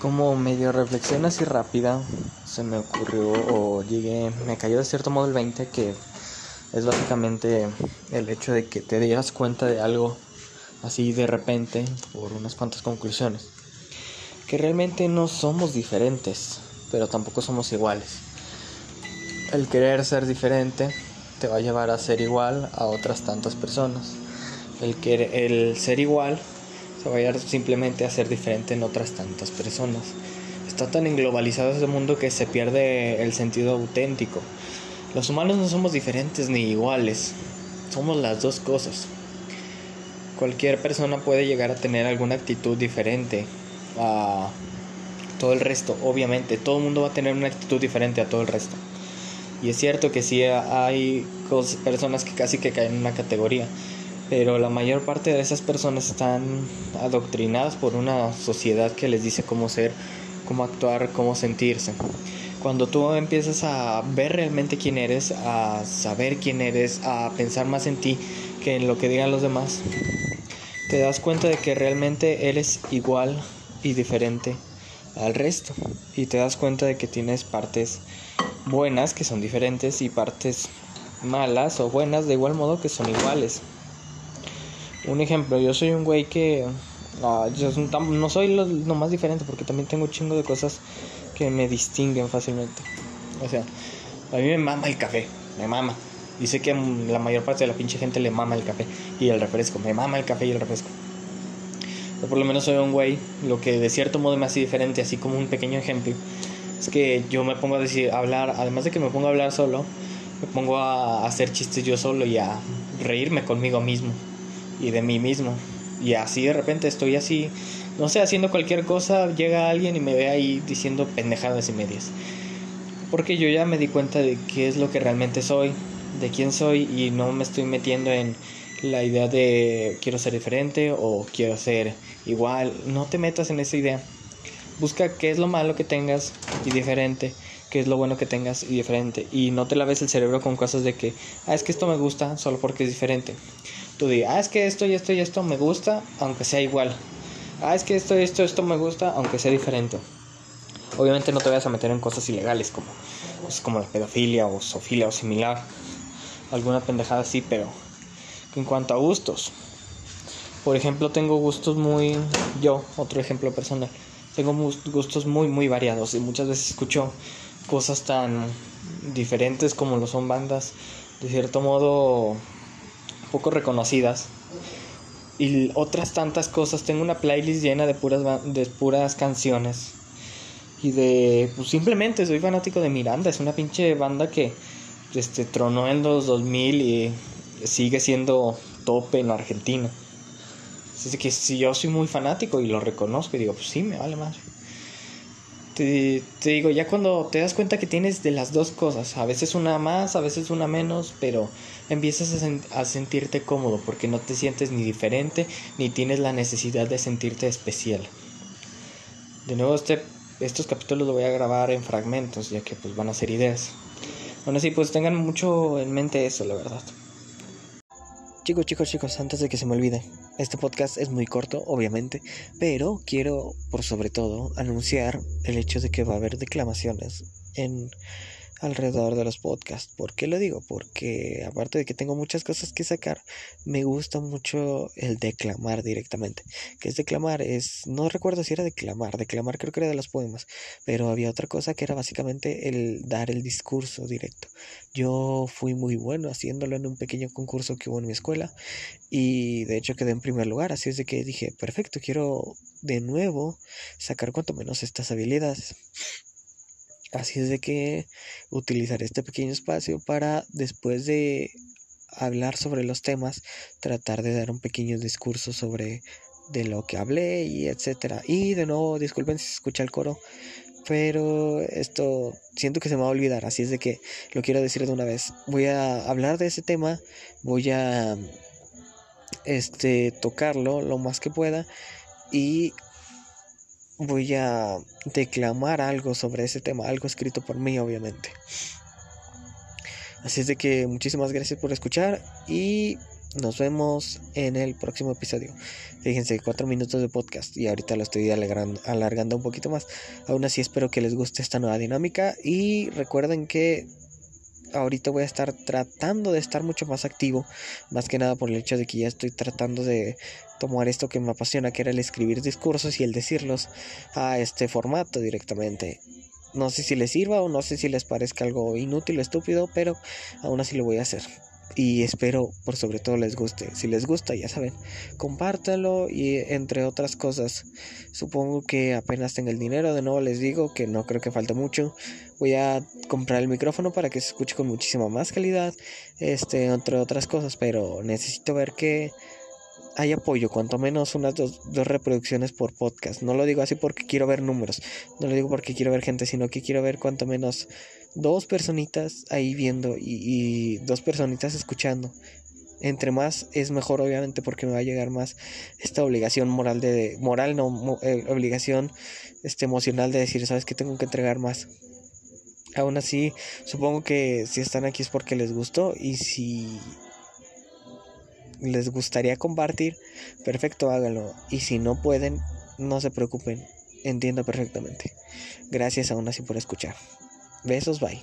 Como medio reflexión así rápida, se me ocurrió o llegué, me cayó de cierto modo el 20 que es básicamente el hecho de que te dieras cuenta de algo así de repente por unas cuantas conclusiones. Que realmente no somos diferentes, pero tampoco somos iguales. El querer ser diferente te va a llevar a ser igual a otras tantas personas. El, querer, el ser igual se va a ir simplemente a ser diferente en otras tantas personas. Está tan englobalizado ese mundo que se pierde el sentido auténtico. Los humanos no somos diferentes ni iguales, somos las dos cosas. Cualquier persona puede llegar a tener alguna actitud diferente a todo el resto, obviamente. Todo el mundo va a tener una actitud diferente a todo el resto. Y es cierto que sí hay personas que casi que caen en una categoría pero la mayor parte de esas personas están adoctrinadas por una sociedad que les dice cómo ser, cómo actuar, cómo sentirse. Cuando tú empiezas a ver realmente quién eres, a saber quién eres, a pensar más en ti que en lo que digan los demás, te das cuenta de que realmente eres igual y diferente al resto. Y te das cuenta de que tienes partes buenas que son diferentes y partes malas o buenas de igual modo que son iguales. Un ejemplo, yo soy un güey que ah, no soy lo, más diferente porque también tengo un chingo de cosas que me distinguen fácilmente. O sea, a mí me mama el café, me mama. Y sé que la mayor parte de la pinche gente le mama el café y el refresco, me mama el café y el refresco. Yo por lo menos soy un güey, lo que de cierto modo me hace diferente, así como un pequeño ejemplo, es que yo me pongo a decir, a hablar, además de que me pongo a hablar solo, me pongo a hacer chistes yo solo y a reírme conmigo mismo y de mí mismo. Y así de repente estoy así, no sé, haciendo cualquier cosa, llega alguien y me ve ahí diciendo pendejadas y medias. Porque yo ya me di cuenta de qué es lo que realmente soy, de quién soy y no me estoy metiendo en la idea de quiero ser diferente o quiero ser igual. No te metas en esa idea. Busca qué es lo malo que tengas y diferente, qué es lo bueno que tengas y diferente. Y no te laves el cerebro con cosas de que, ah, es que esto me gusta solo porque es diferente tú digas, ah, es que esto y esto y esto me gusta, aunque sea igual. Ah, es que esto y esto, esto me gusta, aunque sea diferente. Obviamente no te vayas a meter en cosas ilegales como, pues, como la pedofilia o sofilia o similar. Alguna pendejada así, pero en cuanto a gustos. Por ejemplo, tengo gustos muy... Yo, otro ejemplo personal. Tengo gustos muy, muy variados y muchas veces escucho cosas tan diferentes como lo son bandas. De cierto modo poco reconocidas y otras tantas cosas. Tengo una playlist llena de puras, de puras canciones. Y de, pues simplemente soy fanático de Miranda. Es una pinche banda que este, tronó en los 2000 y sigue siendo tope en Argentina. Así que si yo soy muy fanático y lo reconozco y digo, pues sí, me vale más. Te, te, digo, ya cuando te das cuenta que tienes de las dos cosas, a veces una más, a veces una menos, pero empiezas a, sentirte cómodo porque no te sientes ni diferente ni tienes la necesidad de sentirte especial. De nuevo, este, estos capítulos los voy a grabar en fragmentos ya que pues van a ser ideas. Bueno, así pues tengan mucho en mente eso, la verdad. Chicos, chicos, chicos, antes de que se me olvide, este podcast es muy corto, obviamente, pero quiero, por sobre todo, anunciar el hecho de que va a haber declamaciones en alrededor de los podcasts. ¿Por qué lo digo? Porque aparte de que tengo muchas cosas que sacar, me gusta mucho el declamar directamente. ¿Qué es declamar? Es, no recuerdo si era declamar, declamar creo que era de los poemas, pero había otra cosa que era básicamente el dar el discurso directo. Yo fui muy bueno haciéndolo en un pequeño concurso que hubo en mi escuela y de hecho quedé en primer lugar, así es de que dije, perfecto, quiero de nuevo sacar cuanto menos estas habilidades. Así es de que utilizaré este pequeño espacio para después de hablar sobre los temas, tratar de dar un pequeño discurso sobre de lo que hablé y etcétera. Y de nuevo, disculpen si se escucha el coro, pero esto siento que se me va a olvidar, así es de que lo quiero decir de una vez. Voy a hablar de ese tema, voy a este tocarlo lo más que pueda y voy a declamar algo sobre ese tema, algo escrito por mí obviamente. Así es de que muchísimas gracias por escuchar y Nos vemos en el próximo episodio. Fíjense, cuatro minutos de podcast y ahorita lo estoy alargando un poquito más. Aún así espero que les guste esta nueva dinámica y recuerden que ahorita voy a estar tratando de estar mucho más activo, más que nada por el hecho de que ya estoy tratando de tomar esto que me apasiona, que era el escribir discursos y el decirlos a este formato directamente. No sé si les sirva o no sé si les parezca algo inútil o estúpido, pero aún así lo voy a hacer y espero por sobre todo les guste. Si les gusta, ya saben, compártanlo y entre otras cosas. Supongo que apenas tenga el dinero, de nuevo les digo que no creo que falte mucho. Voy a comprar el micrófono para que se escuche con muchísima más calidad, este, entre otras cosas, pero necesito ver que hay apoyo, cuanto menos unas dos, dos, reproducciones por podcast. No lo digo así porque quiero ver números, no lo digo porque quiero ver gente, sino que quiero ver cuanto menos dos personitas ahí viendo y, dos personitas escuchando. Entre más es mejor, obviamente, porque me va a llegar más esta obligación moral de, moral no, eh, obligación este emocional de decir, sabes que tengo que entregar más. Aún así, supongo que si están aquí es porque les gustó y si les gustaría compartir, perfecto, háganlo. Y si no pueden, no se preocupen, entiendo perfectamente. Gracias aún así por escuchar. Besos, bye.